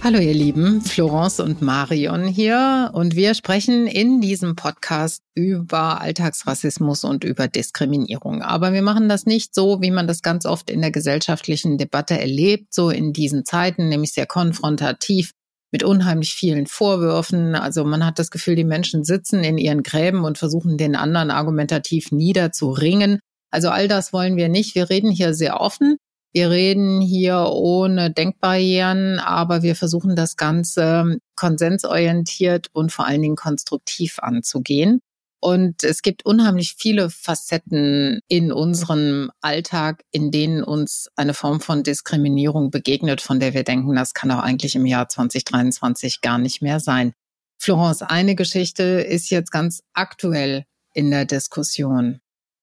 Hallo ihr Lieben, Florence und Marion hier und wir sprechen in diesem Podcast über Alltagsrassismus und über Diskriminierung. Aber wir machen das nicht so, wie man das ganz oft in der gesellschaftlichen Debatte erlebt, so in diesen Zeiten, nämlich sehr konfrontativ mit unheimlich vielen Vorwürfen. Also man hat das Gefühl, die Menschen sitzen in ihren Gräben und versuchen den anderen argumentativ niederzuringen. Also all das wollen wir nicht. Wir reden hier sehr offen wir reden hier ohne Denkbarrieren, aber wir versuchen das Ganze konsensorientiert und vor allen Dingen konstruktiv anzugehen. Und es gibt unheimlich viele Facetten in unserem Alltag, in denen uns eine Form von Diskriminierung begegnet, von der wir denken, das kann auch eigentlich im Jahr 2023 gar nicht mehr sein. Florence, eine Geschichte ist jetzt ganz aktuell in der Diskussion.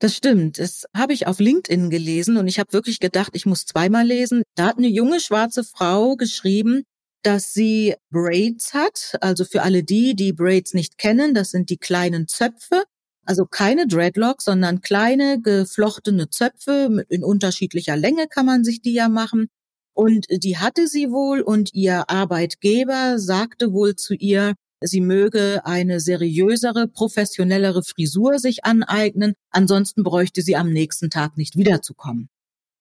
Das stimmt. Das habe ich auf LinkedIn gelesen und ich habe wirklich gedacht, ich muss zweimal lesen. Da hat eine junge schwarze Frau geschrieben, dass sie Braids hat. Also für alle die, die Braids nicht kennen, das sind die kleinen Zöpfe. Also keine Dreadlocks, sondern kleine geflochtene Zöpfe in unterschiedlicher Länge kann man sich die ja machen. Und die hatte sie wohl und ihr Arbeitgeber sagte wohl zu ihr, sie möge eine seriösere, professionellere Frisur sich aneignen, ansonsten bräuchte sie am nächsten Tag nicht wiederzukommen.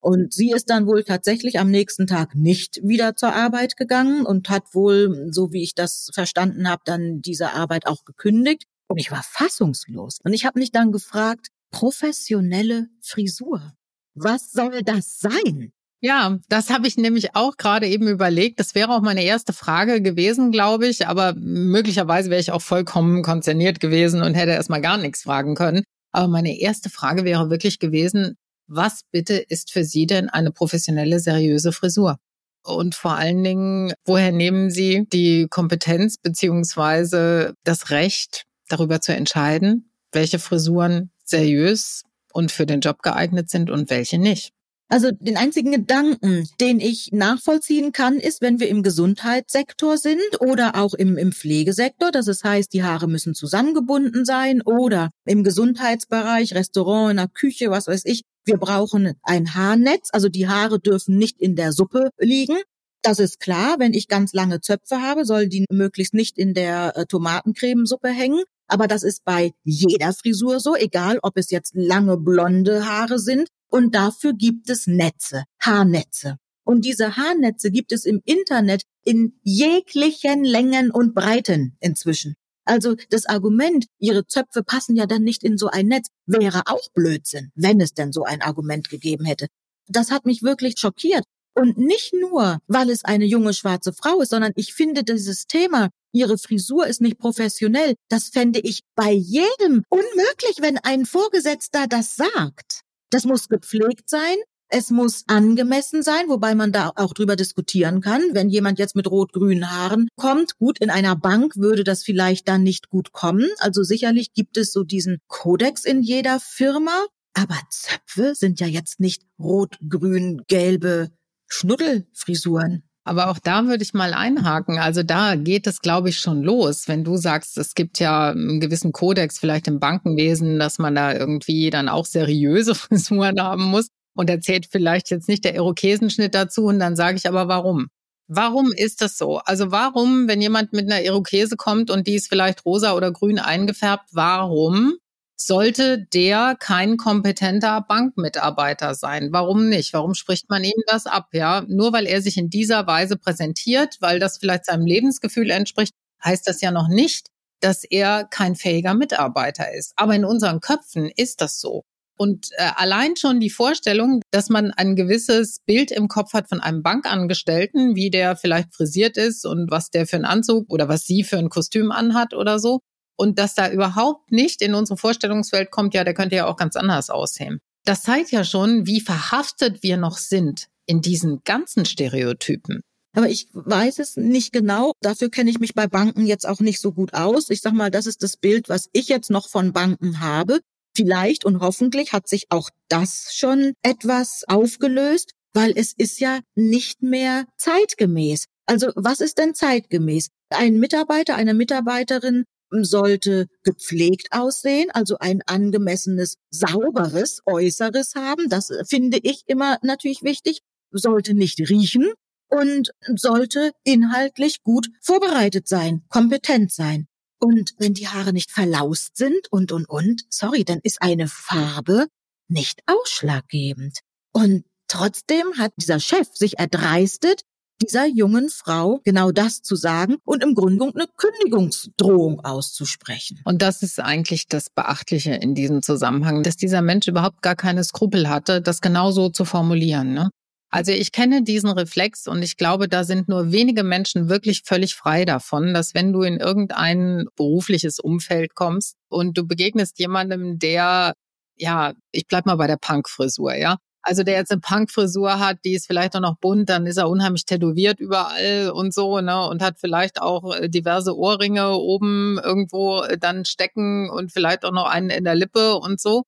Und sie ist dann wohl tatsächlich am nächsten Tag nicht wieder zur Arbeit gegangen und hat wohl, so wie ich das verstanden habe, dann diese Arbeit auch gekündigt. Und ich war fassungslos. Und ich habe mich dann gefragt, professionelle Frisur. Was soll das sein? Ja, das habe ich nämlich auch gerade eben überlegt. Das wäre auch meine erste Frage gewesen, glaube ich. Aber möglicherweise wäre ich auch vollkommen konzerniert gewesen und hätte erstmal gar nichts fragen können. Aber meine erste Frage wäre wirklich gewesen, was bitte ist für Sie denn eine professionelle, seriöse Frisur? Und vor allen Dingen, woher nehmen Sie die Kompetenz beziehungsweise das Recht, darüber zu entscheiden, welche Frisuren seriös und für den Job geeignet sind und welche nicht? Also den einzigen Gedanken, den ich nachvollziehen kann, ist, wenn wir im Gesundheitssektor sind oder auch im, im Pflegesektor, das heißt, die Haare müssen zusammengebunden sein oder im Gesundheitsbereich, Restaurant, in der Küche, was weiß ich, wir brauchen ein Haarnetz, also die Haare dürfen nicht in der Suppe liegen. Das ist klar, wenn ich ganz lange Zöpfe habe, soll die möglichst nicht in der äh, Tomatencremesuppe hängen. Aber das ist bei jeder Frisur so, egal ob es jetzt lange blonde Haare sind und dafür gibt es Netze, Haarnetze. Und diese Haarnetze gibt es im Internet in jeglichen Längen und Breiten inzwischen. Also das Argument, ihre Zöpfe passen ja dann nicht in so ein Netz, wäre auch Blödsinn, wenn es denn so ein Argument gegeben hätte. Das hat mich wirklich schockiert. Und nicht nur, weil es eine junge schwarze Frau ist, sondern ich finde dieses Thema, ihre Frisur ist nicht professionell, das fände ich bei jedem unmöglich, wenn ein Vorgesetzter das sagt. Das muss gepflegt sein. Es muss angemessen sein, wobei man da auch drüber diskutieren kann. Wenn jemand jetzt mit rot-grünen Haaren kommt, gut, in einer Bank würde das vielleicht dann nicht gut kommen. Also sicherlich gibt es so diesen Kodex in jeder Firma. Aber Zöpfe sind ja jetzt nicht rot-grün, gelbe Schnuddelfrisuren. Aber auch da würde ich mal einhaken. Also da geht es, glaube ich, schon los. Wenn du sagst, es gibt ja einen gewissen Kodex vielleicht im Bankenwesen, dass man da irgendwie dann auch seriöse Frisuren haben muss. Und erzählt vielleicht jetzt nicht der Irokesenschnitt dazu. Und dann sage ich aber, warum? Warum ist das so? Also warum, wenn jemand mit einer Irokese kommt und die ist vielleicht rosa oder grün eingefärbt, warum sollte der kein kompetenter Bankmitarbeiter sein. Warum nicht? Warum spricht man ihm das ab? Ja, nur weil er sich in dieser Weise präsentiert, weil das vielleicht seinem Lebensgefühl entspricht, heißt das ja noch nicht, dass er kein fähiger Mitarbeiter ist. Aber in unseren Köpfen ist das so. Und äh, allein schon die Vorstellung, dass man ein gewisses Bild im Kopf hat von einem Bankangestellten, wie der vielleicht frisiert ist und was der für einen Anzug oder was sie für ein Kostüm anhat oder so, und dass da überhaupt nicht in unsere Vorstellungswelt kommt, ja, der könnte ja auch ganz anders aussehen. Das zeigt ja schon, wie verhaftet wir noch sind in diesen ganzen Stereotypen. Aber ich weiß es nicht genau. Dafür kenne ich mich bei Banken jetzt auch nicht so gut aus. Ich sag mal, das ist das Bild, was ich jetzt noch von Banken habe. Vielleicht und hoffentlich hat sich auch das schon etwas aufgelöst, weil es ist ja nicht mehr zeitgemäß. Also was ist denn zeitgemäß? Ein Mitarbeiter, eine Mitarbeiterin sollte gepflegt aussehen, also ein angemessenes, sauberes Äußeres haben. Das finde ich immer natürlich wichtig. Sollte nicht riechen, und sollte inhaltlich gut vorbereitet sein, kompetent sein. Und wenn die Haare nicht verlaust sind und, und, und, sorry, dann ist eine Farbe nicht ausschlaggebend. Und trotzdem hat dieser Chef sich erdreistet, dieser jungen Frau genau das zu sagen und im Grunde eine Kündigungsdrohung auszusprechen. Und das ist eigentlich das Beachtliche in diesem Zusammenhang, dass dieser Mensch überhaupt gar keine Skrupel hatte, das genauso zu formulieren. Ne? Also ich kenne diesen Reflex und ich glaube, da sind nur wenige Menschen wirklich völlig frei davon, dass wenn du in irgendein berufliches Umfeld kommst und du begegnest jemandem, der, ja, ich bleib mal bei der Punkfrisur, ja. Also der jetzt eine Punkfrisur hat, die ist vielleicht auch noch bunt, dann ist er unheimlich tätowiert überall und so, ne, und hat vielleicht auch äh, diverse Ohrringe oben irgendwo äh, dann stecken und vielleicht auch noch einen in der Lippe und so.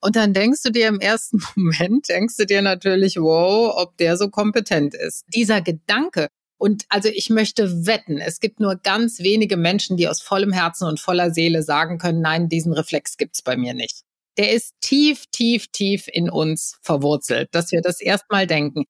Und dann denkst du dir im ersten Moment, denkst du dir natürlich, wow, ob der so kompetent ist. Dieser Gedanke. Und also ich möchte wetten, es gibt nur ganz wenige Menschen, die aus vollem Herzen und voller Seele sagen können, nein, diesen Reflex gibt's bei mir nicht. Der ist tief, tief, tief in uns verwurzelt, dass wir das erstmal denken.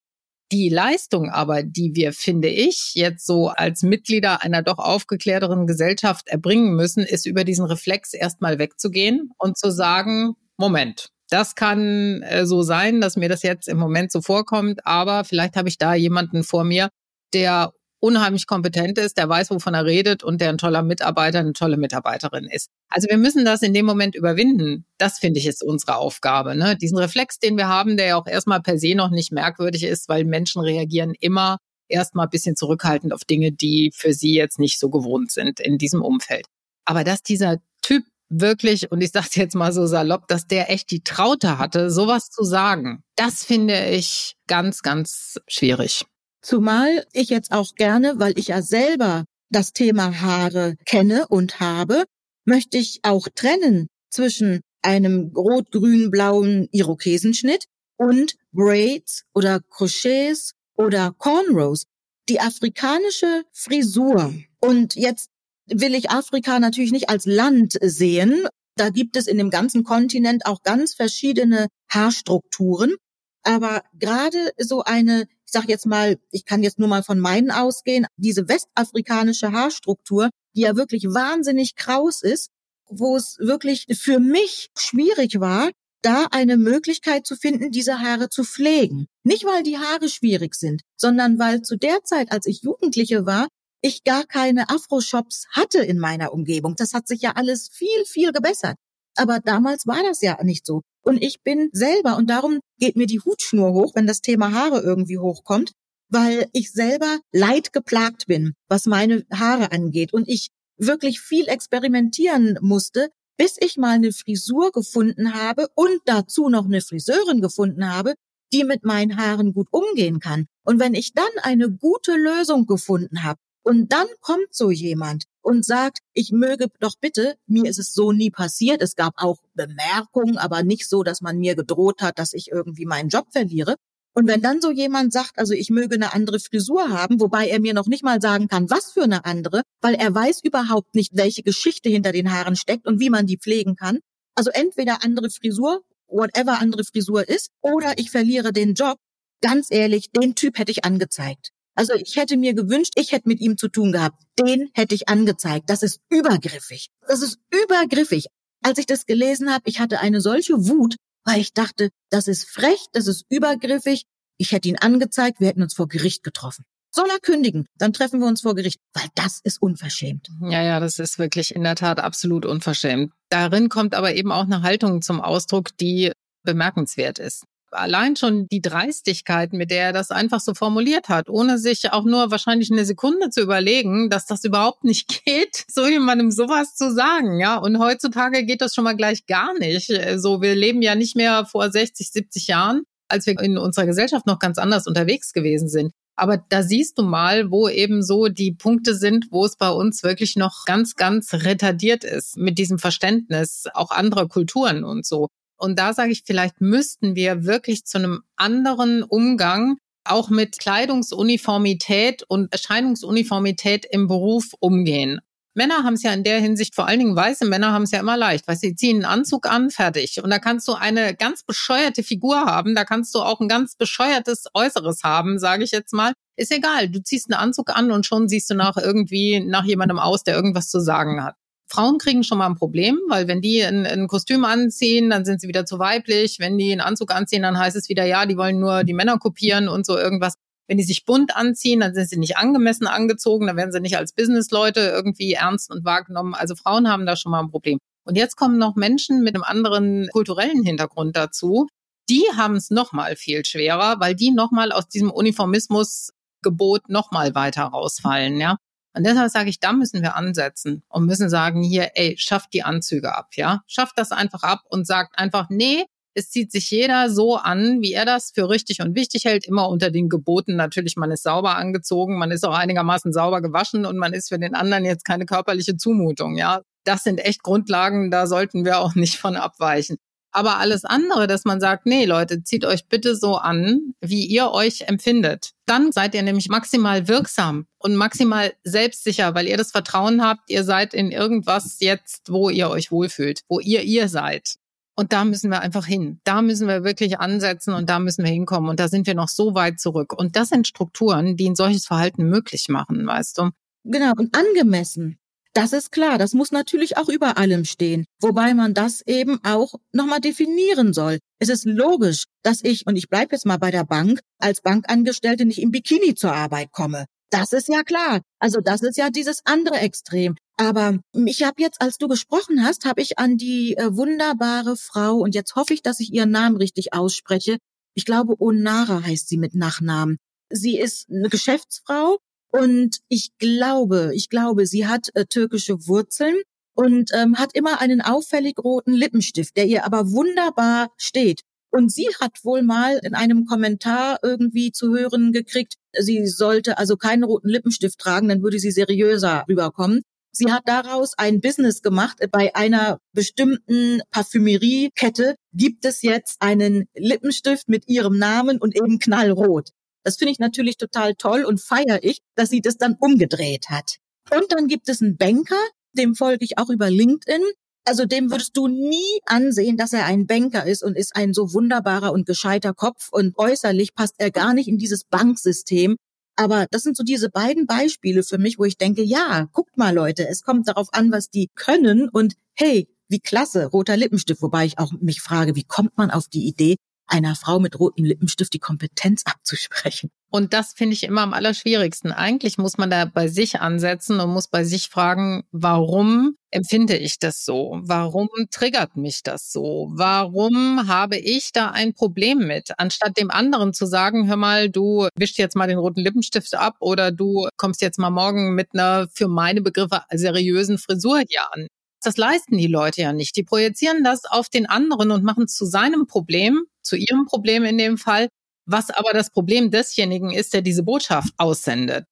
Die Leistung aber, die wir, finde ich, jetzt so als Mitglieder einer doch aufgeklärteren Gesellschaft erbringen müssen, ist über diesen Reflex erstmal wegzugehen und zu sagen, Moment, das kann äh, so sein, dass mir das jetzt im Moment so vorkommt, aber vielleicht habe ich da jemanden vor mir, der unheimlich kompetent ist, der weiß, wovon er redet und der ein toller Mitarbeiter, eine tolle Mitarbeiterin ist. Also wir müssen das in dem Moment überwinden. Das finde ich ist unsere Aufgabe. Ne? Diesen Reflex, den wir haben, der ja auch erstmal per se noch nicht merkwürdig ist, weil Menschen reagieren immer erstmal ein bisschen zurückhaltend auf Dinge, die für sie jetzt nicht so gewohnt sind in diesem Umfeld. Aber dass dieser Typ wirklich, und ich sage jetzt mal so salopp, dass der echt die Traute hatte, sowas zu sagen. Das finde ich ganz, ganz schwierig. Zumal ich jetzt auch gerne, weil ich ja selber das Thema Haare kenne und habe, möchte ich auch trennen zwischen einem rot-grün-blauen Irokesenschnitt und Braids oder Crochets oder Cornrows. Die afrikanische Frisur und jetzt will ich Afrika natürlich nicht als Land sehen. Da gibt es in dem ganzen Kontinent auch ganz verschiedene Haarstrukturen. Aber gerade so eine, ich sage jetzt mal, ich kann jetzt nur mal von meinen ausgehen, diese westafrikanische Haarstruktur, die ja wirklich wahnsinnig kraus ist, wo es wirklich für mich schwierig war, da eine Möglichkeit zu finden, diese Haare zu pflegen. Nicht, weil die Haare schwierig sind, sondern weil zu der Zeit, als ich Jugendliche war, ich gar keine Afro-Shops hatte in meiner Umgebung. Das hat sich ja alles viel, viel gebessert. Aber damals war das ja nicht so. Und ich bin selber, und darum geht mir die Hutschnur hoch, wenn das Thema Haare irgendwie hochkommt, weil ich selber leidgeplagt bin, was meine Haare angeht. Und ich wirklich viel experimentieren musste, bis ich mal eine Frisur gefunden habe und dazu noch eine Friseurin gefunden habe, die mit meinen Haaren gut umgehen kann. Und wenn ich dann eine gute Lösung gefunden habe, und dann kommt so jemand und sagt, ich möge doch bitte, mir ist es so nie passiert. Es gab auch Bemerkungen, aber nicht so, dass man mir gedroht hat, dass ich irgendwie meinen Job verliere. Und wenn dann so jemand sagt, also ich möge eine andere Frisur haben, wobei er mir noch nicht mal sagen kann, was für eine andere, weil er weiß überhaupt nicht, welche Geschichte hinter den Haaren steckt und wie man die pflegen kann. Also entweder andere Frisur, whatever andere Frisur ist, oder ich verliere den Job. Ganz ehrlich, den Typ hätte ich angezeigt. Also ich hätte mir gewünscht, ich hätte mit ihm zu tun gehabt. Den hätte ich angezeigt. Das ist übergriffig. Das ist übergriffig. Als ich das gelesen habe, ich hatte eine solche Wut, weil ich dachte, das ist frech, das ist übergriffig. Ich hätte ihn angezeigt, wir hätten uns vor Gericht getroffen. Soll er kündigen, dann treffen wir uns vor Gericht, weil das ist unverschämt. Ja, ja, das ist wirklich in der Tat absolut unverschämt. Darin kommt aber eben auch eine Haltung zum Ausdruck, die bemerkenswert ist allein schon die Dreistigkeit, mit der er das einfach so formuliert hat, ohne sich auch nur wahrscheinlich eine Sekunde zu überlegen, dass das überhaupt nicht geht, so jemandem sowas zu sagen, ja. Und heutzutage geht das schon mal gleich gar nicht. So, wir leben ja nicht mehr vor 60, 70 Jahren, als wir in unserer Gesellschaft noch ganz anders unterwegs gewesen sind. Aber da siehst du mal, wo eben so die Punkte sind, wo es bei uns wirklich noch ganz, ganz retardiert ist mit diesem Verständnis auch anderer Kulturen und so. Und da sage ich, vielleicht müssten wir wirklich zu einem anderen Umgang auch mit Kleidungsuniformität und Erscheinungsuniformität im Beruf umgehen. Männer haben es ja in der Hinsicht, vor allen Dingen weiße Männer haben es ja immer leicht, weil sie ziehen einen Anzug an, fertig. Und da kannst du eine ganz bescheuerte Figur haben, da kannst du auch ein ganz bescheuertes Äußeres haben, sage ich jetzt mal. Ist egal, du ziehst einen Anzug an und schon siehst du nach irgendwie nach jemandem aus, der irgendwas zu sagen hat. Frauen kriegen schon mal ein Problem, weil wenn die ein, ein, Kostüm anziehen, dann sind sie wieder zu weiblich. Wenn die einen Anzug anziehen, dann heißt es wieder, ja, die wollen nur die Männer kopieren und so irgendwas. Wenn die sich bunt anziehen, dann sind sie nicht angemessen angezogen, dann werden sie nicht als Businessleute irgendwie ernst und wahrgenommen. Also Frauen haben da schon mal ein Problem. Und jetzt kommen noch Menschen mit einem anderen kulturellen Hintergrund dazu. Die haben es noch mal viel schwerer, weil die noch mal aus diesem Uniformismusgebot noch mal weiter rausfallen, ja. Und deshalb sage ich, da müssen wir ansetzen und müssen sagen, hier, ey, schafft die Anzüge ab, ja. Schafft das einfach ab und sagt einfach, nee, es zieht sich jeder so an, wie er das für richtig und wichtig hält, immer unter den Geboten. Natürlich, man ist sauber angezogen, man ist auch einigermaßen sauber gewaschen und man ist für den anderen jetzt keine körperliche Zumutung, ja. Das sind echt Grundlagen, da sollten wir auch nicht von abweichen. Aber alles andere, dass man sagt, nee, Leute, zieht euch bitte so an, wie ihr euch empfindet. Dann seid ihr nämlich maximal wirksam und maximal selbstsicher, weil ihr das Vertrauen habt, ihr seid in irgendwas jetzt, wo ihr euch wohlfühlt, wo ihr ihr seid. Und da müssen wir einfach hin. Da müssen wir wirklich ansetzen und da müssen wir hinkommen. Und da sind wir noch so weit zurück. Und das sind Strukturen, die ein solches Verhalten möglich machen, weißt du? Genau. Und angemessen. Das ist klar. Das muss natürlich auch über allem stehen. Wobei man das eben auch nochmal definieren soll. Es ist logisch, dass ich, und ich bleibe jetzt mal bei der Bank, als Bankangestellte nicht im Bikini zur Arbeit komme. Das ist ja klar. Also das ist ja dieses andere Extrem. Aber ich habe jetzt, als du gesprochen hast, habe ich an die äh, wunderbare Frau, und jetzt hoffe ich, dass ich ihren Namen richtig ausspreche. Ich glaube, Onara heißt sie mit Nachnamen. Sie ist eine Geschäftsfrau und ich glaube, ich glaube, sie hat äh, türkische Wurzeln und ähm, hat immer einen auffällig roten Lippenstift, der ihr aber wunderbar steht. Und sie hat wohl mal in einem Kommentar irgendwie zu hören gekriegt, sie sollte also keinen roten Lippenstift tragen, dann würde sie seriöser rüberkommen. Sie hat daraus ein Business gemacht. Bei einer bestimmten Parfümeriekette gibt es jetzt einen Lippenstift mit ihrem Namen und eben knallrot. Das finde ich natürlich total toll und feiere ich, dass sie das dann umgedreht hat. Und dann gibt es einen Banker, dem folge ich auch über LinkedIn. Also dem würdest du nie ansehen, dass er ein Banker ist und ist ein so wunderbarer und gescheiter Kopf und äußerlich passt er gar nicht in dieses Banksystem, aber das sind so diese beiden Beispiele für mich, wo ich denke, ja, guckt mal Leute, es kommt darauf an, was die können und hey, wie klasse, roter Lippenstift, wobei ich auch mich frage, wie kommt man auf die Idee, einer Frau mit rotem Lippenstift die Kompetenz abzusprechen. Und das finde ich immer am allerschwierigsten. Eigentlich muss man da bei sich ansetzen und muss bei sich fragen, warum empfinde ich das so? Warum triggert mich das so? Warum habe ich da ein Problem mit? Anstatt dem anderen zu sagen, hör mal, du wischst jetzt mal den roten Lippenstift ab oder du kommst jetzt mal morgen mit einer für meine Begriffe seriösen Frisur hier an. Das leisten die Leute ja nicht. Die projizieren das auf den anderen und machen zu seinem Problem, zu ihrem Problem in dem Fall, was aber das Problem desjenigen ist, der diese Botschaft aussendet.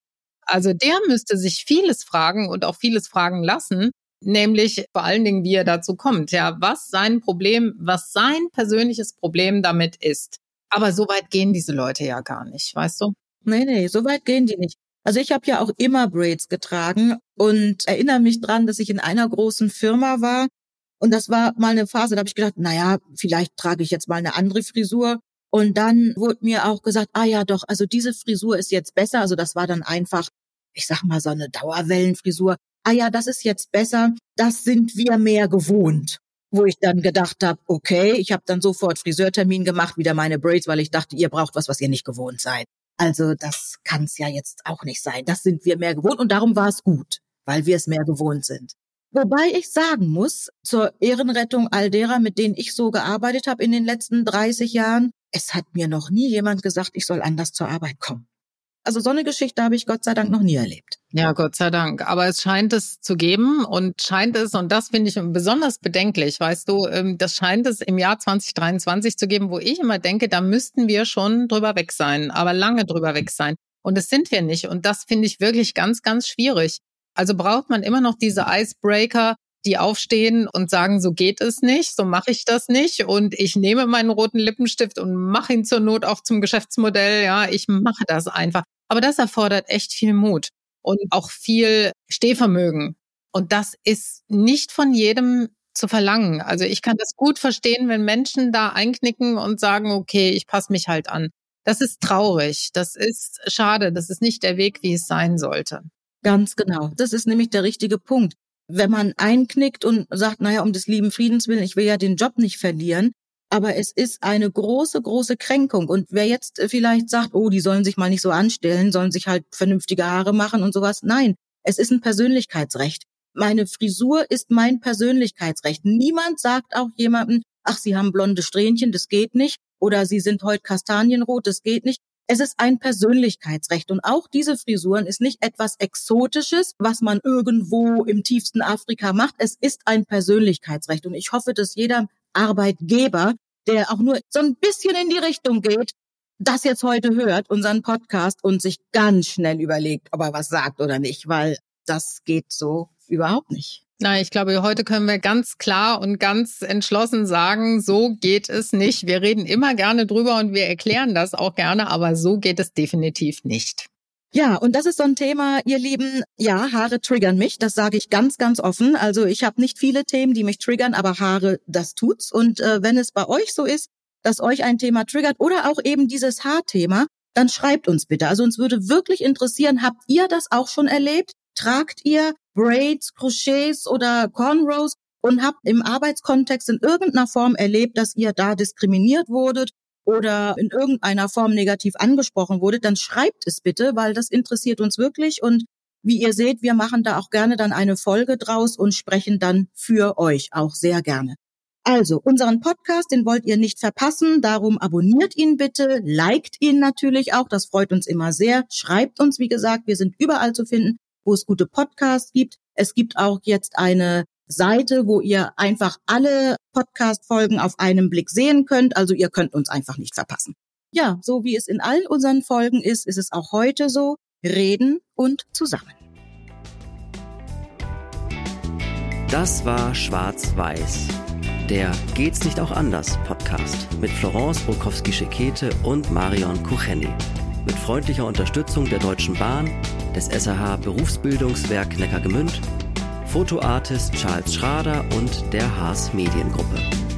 Also der müsste sich vieles fragen und auch vieles fragen lassen, nämlich vor allen Dingen, wie er dazu kommt, ja, was sein Problem, was sein persönliches Problem damit ist. Aber so weit gehen diese Leute ja gar nicht, weißt du? Nee, nee, so weit gehen die nicht. Also ich habe ja auch immer Braids getragen und erinnere mich dran, dass ich in einer großen Firma war und das war mal eine Phase, da habe ich gedacht, naja, vielleicht trage ich jetzt mal eine andere Frisur. Und dann wurde mir auch gesagt, ah ja, doch, also diese Frisur ist jetzt besser. Also das war dann einfach, ich sag mal, so eine Dauerwellenfrisur. Ah ja, das ist jetzt besser. Das sind wir mehr gewohnt. Wo ich dann gedacht habe, okay, ich habe dann sofort Friseurtermin gemacht, wieder meine Braids, weil ich dachte, ihr braucht was, was ihr nicht gewohnt seid. Also das kann es ja jetzt auch nicht sein. Das sind wir mehr gewohnt und darum war es gut, weil wir es mehr gewohnt sind. Wobei ich sagen muss, zur Ehrenrettung all derer, mit denen ich so gearbeitet habe in den letzten 30 Jahren, es hat mir noch nie jemand gesagt, ich soll anders zur Arbeit kommen. Also so eine Geschichte habe ich Gott sei Dank noch nie erlebt. Ja, Gott sei Dank. Aber es scheint es zu geben und scheint es, und das finde ich besonders bedenklich, weißt du, ähm, das scheint es im Jahr 2023 zu geben, wo ich immer denke, da müssten wir schon drüber weg sein, aber lange drüber weg sein. Und das sind wir nicht. Und das finde ich wirklich ganz, ganz schwierig. Also braucht man immer noch diese Icebreaker, die aufstehen und sagen, so geht es nicht, so mache ich das nicht und ich nehme meinen roten Lippenstift und mache ihn zur Not auch zum Geschäftsmodell, ja, ich mache das einfach. Aber das erfordert echt viel Mut und auch viel Stehvermögen. Und das ist nicht von jedem zu verlangen. Also ich kann das gut verstehen, wenn Menschen da einknicken und sagen, okay, ich passe mich halt an. Das ist traurig, das ist schade, das ist nicht der Weg, wie es sein sollte. Ganz genau. Das ist nämlich der richtige Punkt wenn man einknickt und sagt, naja, um des lieben Friedens willen, ich will ja den Job nicht verlieren. Aber es ist eine große, große Kränkung. Und wer jetzt vielleicht sagt, oh, die sollen sich mal nicht so anstellen, sollen sich halt vernünftige Haare machen und sowas. Nein, es ist ein Persönlichkeitsrecht. Meine Frisur ist mein Persönlichkeitsrecht. Niemand sagt auch jemandem, ach, Sie haben blonde Strähnchen, das geht nicht. Oder Sie sind heute kastanienrot, das geht nicht. Es ist ein Persönlichkeitsrecht und auch diese Frisuren ist nicht etwas Exotisches, was man irgendwo im tiefsten Afrika macht. Es ist ein Persönlichkeitsrecht und ich hoffe, dass jeder Arbeitgeber, der auch nur so ein bisschen in die Richtung geht, das jetzt heute hört, unseren Podcast und sich ganz schnell überlegt, ob er was sagt oder nicht, weil das geht so überhaupt nicht. Na, ich glaube, heute können wir ganz klar und ganz entschlossen sagen, so geht es nicht. Wir reden immer gerne drüber und wir erklären das auch gerne, aber so geht es definitiv nicht. Ja, und das ist so ein Thema, ihr Lieben. Ja, Haare triggern mich, das sage ich ganz, ganz offen. Also ich habe nicht viele Themen, die mich triggern, aber Haare, das tut's. Und äh, wenn es bei euch so ist, dass euch ein Thema triggert oder auch eben dieses Haarthema, dann schreibt uns bitte. Also uns würde wirklich interessieren, habt ihr das auch schon erlebt? Tragt ihr Braids, Crochets oder Cornrows und habt im Arbeitskontext in irgendeiner Form erlebt, dass ihr da diskriminiert wurdet oder in irgendeiner Form negativ angesprochen wurdet, dann schreibt es bitte, weil das interessiert uns wirklich. Und wie ihr seht, wir machen da auch gerne dann eine Folge draus und sprechen dann für euch auch sehr gerne. Also, unseren Podcast, den wollt ihr nicht verpassen, darum abonniert ihn bitte, liked ihn natürlich auch, das freut uns immer sehr, schreibt uns, wie gesagt, wir sind überall zu finden, wo es gute Podcasts gibt. Es gibt auch jetzt eine Seite, wo ihr einfach alle Podcast-Folgen auf einen Blick sehen könnt. Also ihr könnt uns einfach nicht verpassen. Ja, so wie es in allen unseren Folgen ist, ist es auch heute so. Reden und zusammen. Das war Schwarz-Weiß. Der Geht's nicht auch anders Podcast mit Florence Bukowski-Schekete und Marion Kucheni mit freundlicher Unterstützung der Deutschen Bahn, des SAH Berufsbildungswerk Neckargemünd, Fotoartist Charles Schrader und der Haas Mediengruppe.